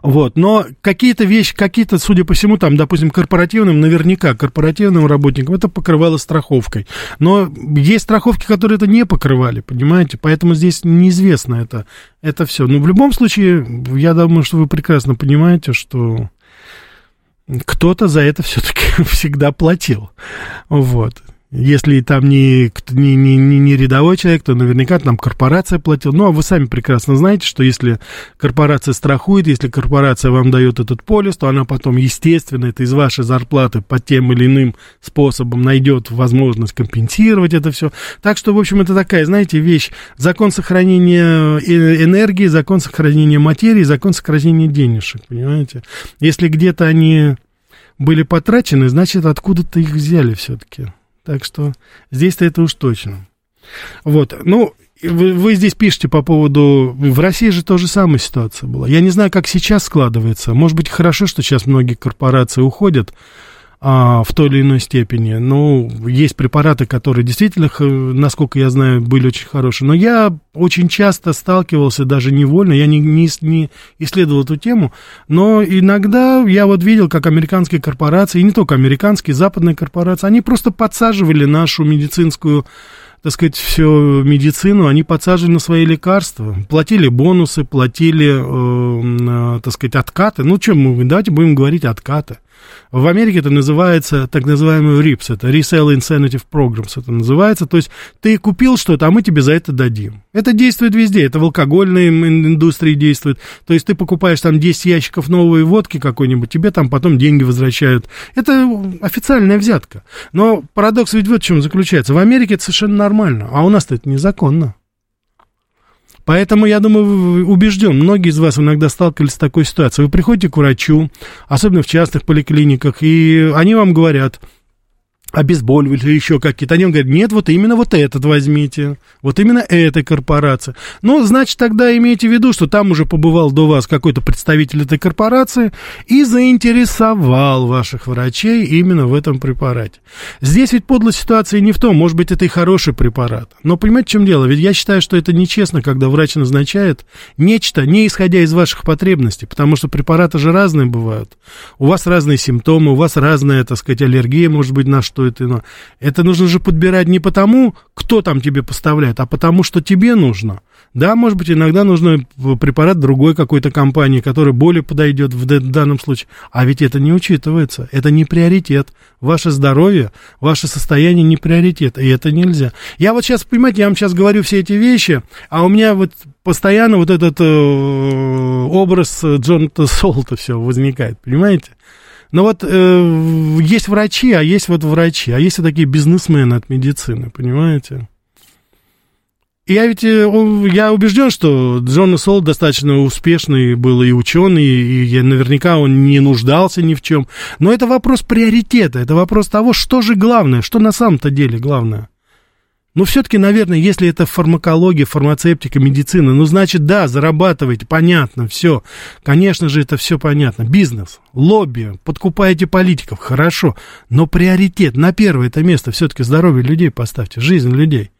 Вот, но какие-то вещи, какие-то, судя по всему, там, допустим, корпоративным, наверняка корпоративным работникам это покрывало страховкой. Но есть страховки, которые это не покрывали, понимаете? Поэтому здесь неизвестно это, это все. Но в любом случае, я думаю, что вы прекрасно понимаете, что кто-то за это все-таки всегда платил. Вот. Если там не, не, не, не рядовой человек, то наверняка там корпорация платила. Ну, а вы сами прекрасно знаете, что если корпорация страхует, если корпорация вам дает этот полис, то она потом, естественно, это из вашей зарплаты по тем или иным способам найдет возможность компенсировать это все. Так что, в общем, это такая, знаете, вещь. Закон сохранения э, энергии, закон сохранения материи, закон сохранения денежек, понимаете? Если где-то они были потрачены, значит, откуда-то их взяли все-таки. Так что здесь-то это уж точно. Вот, ну, вы, вы здесь пишете по поводу... В России же тоже самая ситуация была. Я не знаю, как сейчас складывается. Может быть, хорошо, что сейчас многие корпорации уходят а, в той или иной степени. Ну, есть препараты, которые действительно, насколько я знаю, были очень хорошие. Но я очень часто сталкивался, даже невольно, я не, не, не исследовал эту тему, но иногда я вот видел, как американские корпорации, и не только американские, западные корпорации, они просто подсаживали нашу медицинскую так сказать, всю медицину, они подсаживали на свои лекарства, платили бонусы, платили, э, э, так сказать, откаты. Ну, чем мы, давайте будем говорить откаты. В Америке это называется так называемый RIPS, это Resale Incentive Programs, это называется. То есть ты купил что-то, а мы тебе за это дадим. Это действует везде, это в алкогольной индустрии действует. То есть ты покупаешь там 10 ящиков новой водки какой-нибудь, тебе там потом деньги возвращают. Это официальная взятка. Но парадокс ведь вот в чем заключается. В Америке это совершенно нормально, а у нас-то это незаконно. Поэтому, я думаю, убежден, многие из вас иногда сталкивались с такой ситуацией. Вы приходите к врачу, особенно в частных поликлиниках, и они вам говорят, обезболивающие или еще какие-то. Они говорят, нет, вот именно вот этот возьмите, вот именно эта корпорация. Ну, значит, тогда имейте в виду, что там уже побывал до вас какой-то представитель этой корпорации и заинтересовал ваших врачей именно в этом препарате. Здесь ведь подлая ситуация не в том, может быть, это и хороший препарат. Но понимаете, в чем дело? Ведь я считаю, что это нечестно, когда врач назначает нечто, не исходя из ваших потребностей, потому что препараты же разные бывают. У вас разные симптомы, у вас разная, так сказать, аллергия, может быть, на что это ино. Это нужно же подбирать не потому, кто там тебе поставляет, а потому, что тебе нужно. Да, может быть, иногда нужно препарат другой какой-то компании, который более подойдет в данном случае. А ведь это не учитывается. Это не приоритет. Ваше здоровье, ваше состояние не приоритет. И это нельзя. Я вот сейчас, понимаете, я вам сейчас говорю все эти вещи, а у меня вот постоянно вот этот э, образ Джона Солта все возникает, понимаете? Но вот э, есть врачи, а есть вот врачи, а есть вот такие бизнесмены от медицины, понимаете? Я ведь, э, я убежден, что Джон Сол достаточно успешный был и ученый, и наверняка он не нуждался ни в чем. Но это вопрос приоритета, это вопрос того, что же главное, что на самом-то деле главное. Ну, все-таки, наверное, если это фармакология, фармацевтика, медицина, ну, значит, да, зарабатываете, понятно, все. Конечно же, это все понятно. Бизнес, лобби, подкупаете политиков, хорошо. Но приоритет на первое это место все-таки здоровье людей поставьте, жизнь людей.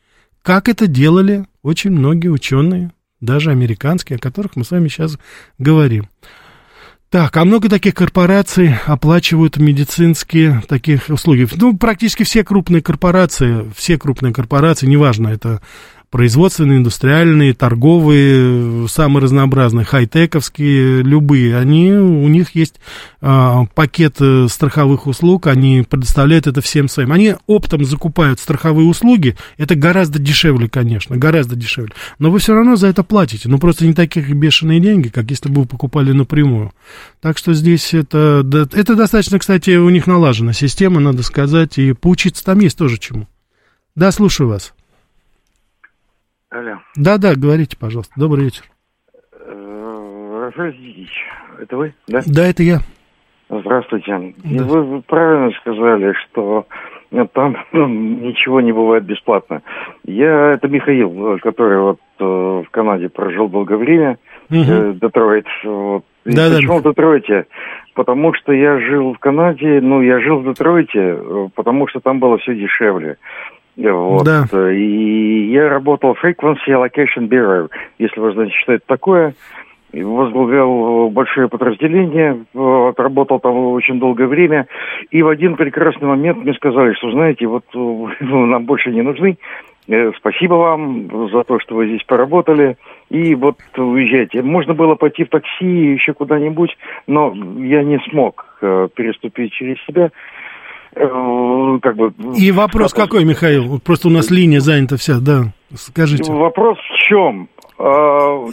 Как это делали очень многие ученые, даже американские, о которых мы с вами сейчас говорим. Так, а много таких корпораций оплачивают медицинские таких услуги? Ну, практически все крупные корпорации, все крупные корпорации, неважно, это производственные, индустриальные, торговые, самые разнообразные, хай-тековские, любые, они, у них есть а, пакет э, страховых услуг, они предоставляют это всем своим. Они оптом закупают страховые услуги, это гораздо дешевле, конечно, гораздо дешевле, но вы все равно за это платите, ну просто не такие бешеные деньги, как если бы вы покупали напрямую. Так что здесь это, это достаточно, кстати, у них налажена система, надо сказать, и поучиться там есть тоже чему. Да, слушаю вас. Алло. Да, да, говорите, пожалуйста. Добрый вечер. Э, Рафаэль Дидич, это вы, да? Да, это я. Здравствуйте. Да. Вы, правильно сказали, что там ну, ничего не бывает бесплатно. Я, это Михаил, который вот э, в Канаде прожил долгое время, угу. э, Детройт. Вот. Да, почему да. в Детройте? Потому что я жил в Канаде, ну, я жил в Детройте, э, потому что там было все дешевле. Вот. Да. И я работал в Frequency Allocation Bureau, если вы знаете, что это такое. возглавлял большое подразделение, отработал там очень долгое время. И в один прекрасный момент мне сказали, что, знаете, вот вы нам больше не нужны, Э, спасибо вам за то, что вы здесь поработали. И вот уезжайте. Можно было пойти в такси, еще куда-нибудь, но я не смог э, переступить через себя. Э, как бы, И вопрос вопрос... какой, Михаил? Просто у нас линия занята вся, да. Скажите. Вопрос в чем? А,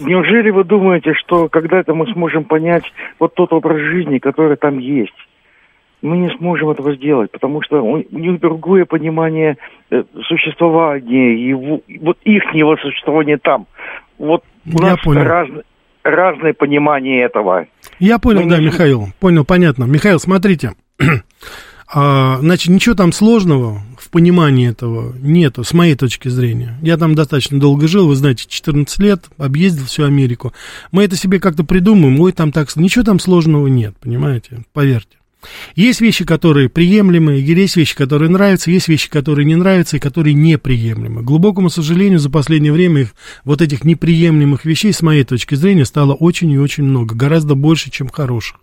неужели вы думаете, что когда-то мы сможем понять вот тот образ жизни, который там есть? мы не сможем этого сделать, потому что у них другое понимание э, существования, его, вот их существования там. Вот у Я нас понял. Раз, разное понимание этого. Я понял, мы да, не... Михаил, понял, понятно. Михаил, смотрите, а, значит, ничего там сложного в понимании этого нету, с моей точки зрения. Я там достаточно долго жил, вы знаете, 14 лет, объездил всю Америку. Мы это себе как-то придумаем, ой, там так... Ничего там сложного нет, понимаете, поверьте. Есть вещи, которые приемлемы, есть вещи, которые нравятся, есть вещи, которые не нравятся и которые неприемлемы. К глубокому сожалению, за последнее время их, вот этих неприемлемых вещей, с моей точки зрения, стало очень и очень много, гораздо больше, чем хороших.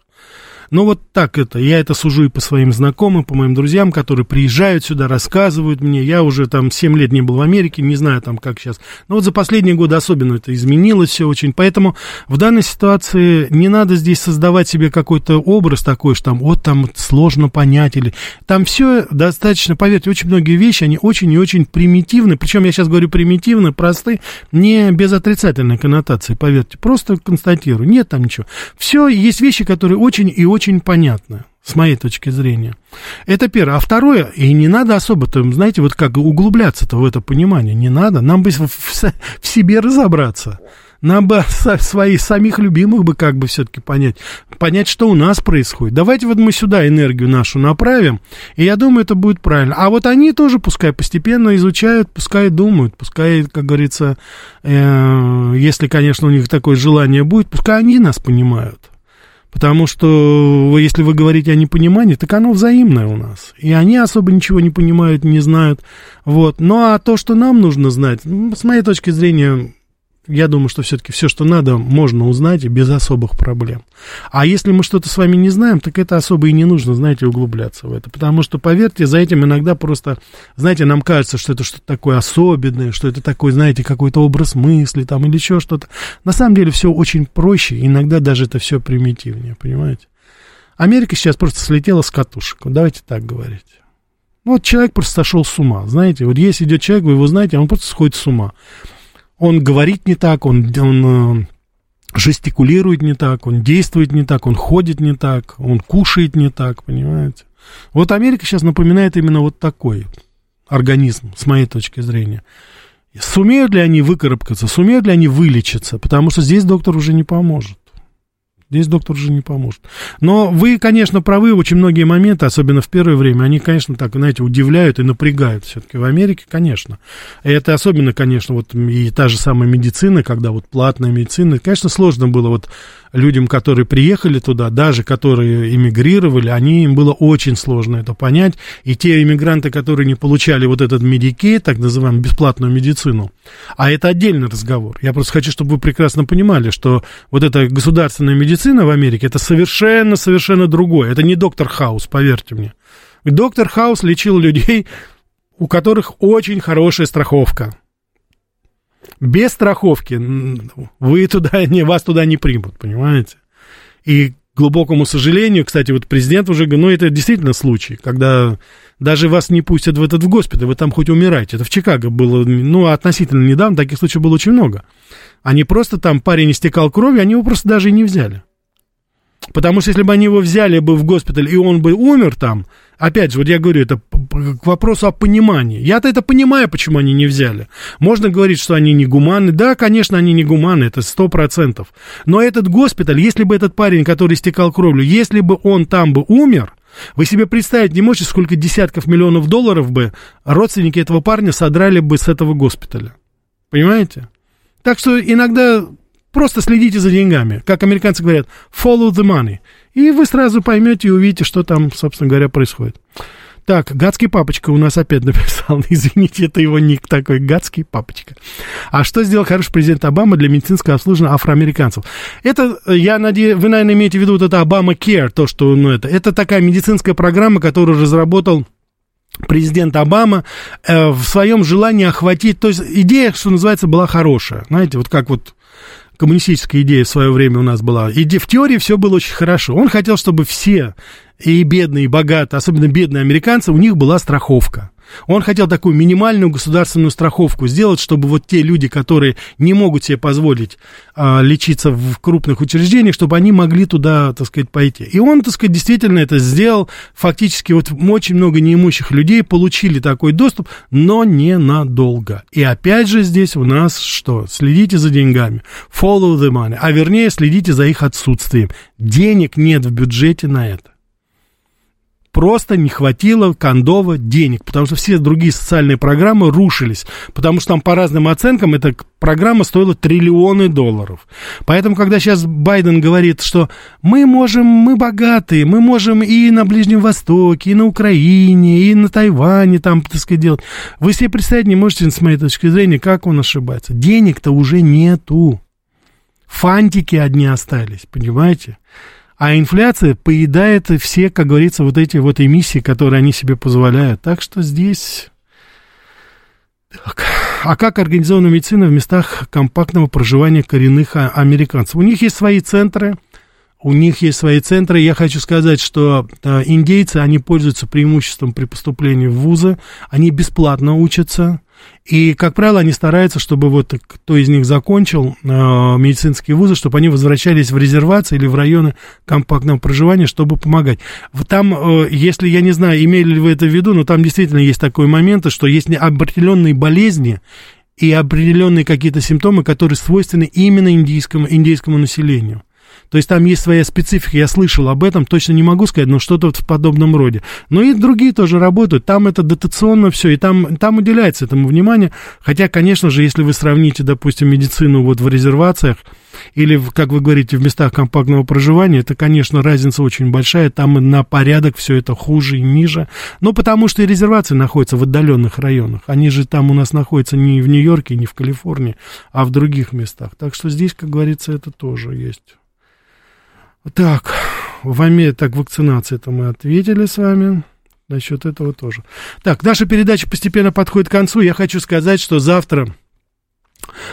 Но вот так это, я это сужу и по своим знакомым, по моим друзьям, которые приезжают сюда, рассказывают мне. Я уже там 7 лет не был в Америке, не знаю там как сейчас. Но вот за последние годы особенно это изменилось все очень. Поэтому в данной ситуации не надо здесь создавать себе какой-то образ такой, что там вот там сложно понять или... Там все достаточно, поверьте, очень многие вещи, они очень и очень примитивны. Причем я сейчас говорю примитивны, просты, не без отрицательной коннотации, поверьте. Просто констатирую. Нет там ничего. Все, есть вещи, которые очень и очень очень понятно, с моей точки зрения. Это первое. А второе, и не надо особо-то, знаете, вот как углубляться-то в это понимание, не надо. Нам бы в, в, в себе разобраться. Нам бы своих самих любимых бы как бы все-таки понять, понять, что у нас происходит. Давайте вот мы сюда энергию нашу направим, и я думаю, это будет правильно. А вот они тоже пускай постепенно изучают, пускай думают, пускай, как говорится, э, если, конечно, у них такое желание будет, пускай они нас понимают. Потому что если вы говорите о непонимании, так оно взаимное у нас. И они особо ничего не понимают, не знают. Вот. Ну а то, что нам нужно знать, с моей точки зрения, я думаю, что все-таки все, что надо, можно узнать и без особых проблем. А если мы что-то с вами не знаем, так это особо и не нужно, знаете, углубляться в это. Потому что, поверьте, за этим иногда просто, знаете, нам кажется, что это что-то такое особенное, что это такой, знаете, какой-то образ мысли там или еще что-то. На самом деле все очень проще, иногда даже это все примитивнее, понимаете? Америка сейчас просто слетела с катушек, давайте так говорить. Вот человек просто сошел с ума, знаете, вот если идет человек, вы его знаете, он просто сходит с ума он говорит не так, он, он э, жестикулирует не так, он действует не так, он ходит не так, он кушает не так, понимаете? Вот Америка сейчас напоминает именно вот такой организм, с моей точки зрения. Сумеют ли они выкарабкаться, сумеют ли они вылечиться, потому что здесь доктор уже не поможет. Здесь доктор уже не поможет. Но вы, конечно, правы, очень многие моменты, особенно в первое время, они, конечно, так, знаете, удивляют и напрягают все-таки в Америке, конечно. И это особенно, конечно, вот и та же самая медицина, когда вот платная медицина, конечно, сложно было вот людям, которые приехали туда, даже которые эмигрировали, они, им было очень сложно это понять. И те иммигранты, которые не получали вот этот медикей, так называемую бесплатную медицину, а это отдельный разговор. Я просто хочу, чтобы вы прекрасно понимали, что вот эта государственная медицина в Америке, это совершенно-совершенно другое. Это не доктор Хаус, поверьте мне. Доктор Хаус лечил людей, у которых очень хорошая страховка без страховки вы туда, не, вас туда не примут, понимаете? И глубокому сожалению, кстати, вот президент уже говорит, ну, это действительно случай, когда даже вас не пустят в этот в госпиталь, вы там хоть умираете. Это в Чикаго было, ну, относительно недавно, таких случаев было очень много. Они просто там, парень истекал кровью, они его просто даже и не взяли. Потому что если бы они его взяли бы в госпиталь, и он бы умер там, опять же, вот я говорю, это к вопросу о понимании. Я-то это понимаю, почему они не взяли. Можно говорить, что они не гуманы. Да, конечно, они не гуманы, это сто процентов. Но этот госпиталь, если бы этот парень, который истекал кровью, если бы он там бы умер, вы себе представить не можете, сколько десятков миллионов долларов бы родственники этого парня содрали бы с этого госпиталя. Понимаете? Так что иногда Просто следите за деньгами. Как американцы говорят, follow the money. И вы сразу поймете и увидите, что там, собственно говоря, происходит. Так, гадский папочка у нас опять написал. Извините, это его ник такой, гадский папочка. А что сделал хороший президент Обама для медицинского обслуживания афроамериканцев? Это, я надеюсь, вы, наверное, имеете в виду вот это Обама Care, то, что, ну, это, это такая медицинская программа, которую разработал президент Обама э, в своем желании охватить, то есть идея, что называется, была хорошая, знаете, вот как вот коммунистическая идея в свое время у нас была. И в теории все было очень хорошо. Он хотел, чтобы все, и бедные, и богатые, особенно бедные американцы, у них была страховка. Он хотел такую минимальную государственную страховку сделать, чтобы вот те люди, которые не могут себе позволить а, лечиться в крупных учреждениях, чтобы они могли туда, так сказать, пойти. И он, так сказать, действительно это сделал. Фактически вот очень много неимущих людей получили такой доступ, но ненадолго. И опять же здесь у нас что? Следите за деньгами. Follow the money. А вернее, следите за их отсутствием. Денег нет в бюджете на это просто не хватило Кондова денег, потому что все другие социальные программы рушились, потому что там по разным оценкам эта программа стоила триллионы долларов. Поэтому, когда сейчас Байден говорит, что мы можем, мы богатые, мы можем и на Ближнем Востоке, и на Украине, и на Тайване там, так сказать, делать, вы себе представить не можете, с моей точки зрения, как он ошибается. Денег-то уже нету. Фантики одни остались, понимаете? А инфляция поедает все, как говорится, вот эти вот эмиссии, которые они себе позволяют. Так что здесь... Так. А как организована медицина в местах компактного проживания коренных а, американцев? У них есть свои центры, у них есть свои центры. Я хочу сказать, что э, индейцы, они пользуются преимуществом при поступлении в вузы, они бесплатно учатся, и, как правило, они стараются, чтобы вот кто из них закончил э, медицинские вузы, чтобы они возвращались в резервации или в районы компактного проживания, чтобы помогать. Там, э, если, я не знаю, имели ли вы это в виду, но там действительно есть такой момент, что есть определенные болезни и определенные какие-то симптомы, которые свойственны именно индийскому, индейскому населению. То есть там есть своя специфика, я слышал об этом, точно не могу сказать, но что-то вот в подобном роде. Но и другие тоже работают, там это дотационно все, и там, там уделяется этому внимание. Хотя, конечно же, если вы сравните, допустим, медицину вот в резервациях, или, как вы говорите, в местах компактного проживания, это, конечно, разница очень большая, там на порядок все это хуже и ниже, но потому что и резервации находятся в отдаленных районах, они же там у нас находятся не в Нью-Йорке, не в Калифорнии, а в других местах, так что здесь, как говорится, это тоже есть. Так, в Америке, так, вакцинация это мы ответили с вами. Насчет этого тоже. Так, наша передача постепенно подходит к концу. Я хочу сказать, что завтра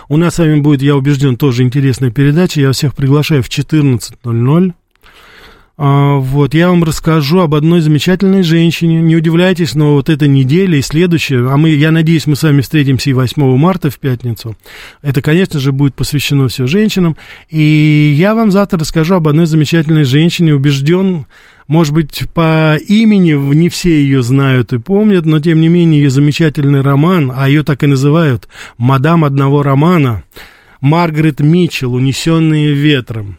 у нас с вами будет, я убежден, тоже интересная передача. Я всех приглашаю в 14.00. А, вот, я вам расскажу об одной замечательной женщине. Не удивляйтесь, но вот эта неделя и следующая, а мы, я надеюсь, мы с вами встретимся и 8 марта в пятницу. Это, конечно же, будет посвящено все женщинам. И я вам завтра расскажу об одной замечательной женщине, убежден, может быть, по имени не все ее знают и помнят, но, тем не менее, ее замечательный роман, а ее так и называют «Мадам одного романа», Маргарет Митчелл, «Унесенные ветром».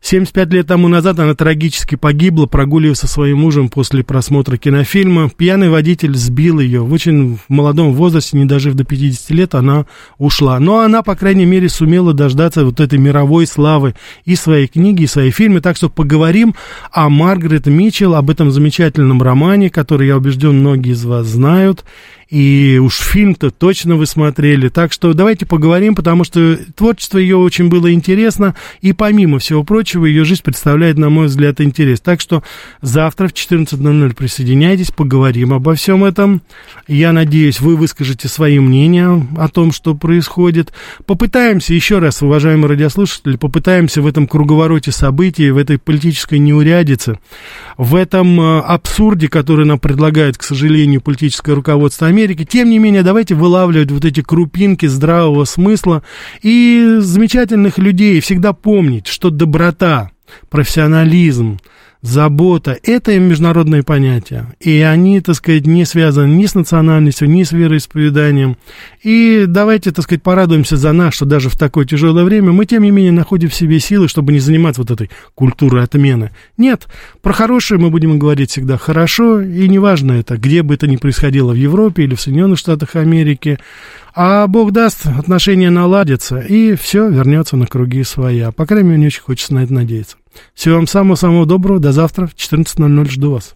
75 лет тому назад она трагически погибла, прогуливаясь со своим мужем после просмотра кинофильма. Пьяный водитель сбил ее. В очень молодом возрасте, не дожив до 50 лет, она ушла. Но она, по крайней мере, сумела дождаться вот этой мировой славы и своей книги, и своей фильмы. Так что поговорим о Маргарет Митчелл, об этом замечательном романе, который, я убежден, многие из вас знают. И уж фильм-то точно вы смотрели. Так что давайте поговорим, потому что творчество ее очень было интересно. И помимо всего прочего, ее жизнь представляет, на мой взгляд, интерес. Так что завтра в 14.00 присоединяйтесь, поговорим обо всем этом. Я надеюсь, вы выскажете свои мнения о том, что происходит. Попытаемся, еще раз, уважаемые радиослушатели, попытаемся в этом круговороте событий, в этой политической неурядице, в этом э, абсурде, который нам предлагает, к сожалению, политическое руководство Америки. Тем не менее, давайте вылавливать вот эти крупинки здравого смысла и замечательных людей. Всегда помнить, что доброта, профессионализм, забота – это международные понятия. И они, так сказать, не связаны ни с национальностью, ни с вероисповеданием. И давайте, так сказать, порадуемся за нас, что даже в такое тяжелое время мы, тем не менее, находим в себе силы, чтобы не заниматься вот этой культурой отмены. Нет, про хорошее мы будем говорить всегда хорошо, и неважно это, где бы это ни происходило, в Европе или в Соединенных Штатах Америки. А Бог даст, отношения наладятся, и все вернется на круги своя. По крайней мере, мне очень хочется на это надеяться. Всего вам самого-самого доброго. До завтра в 14.00 жду вас.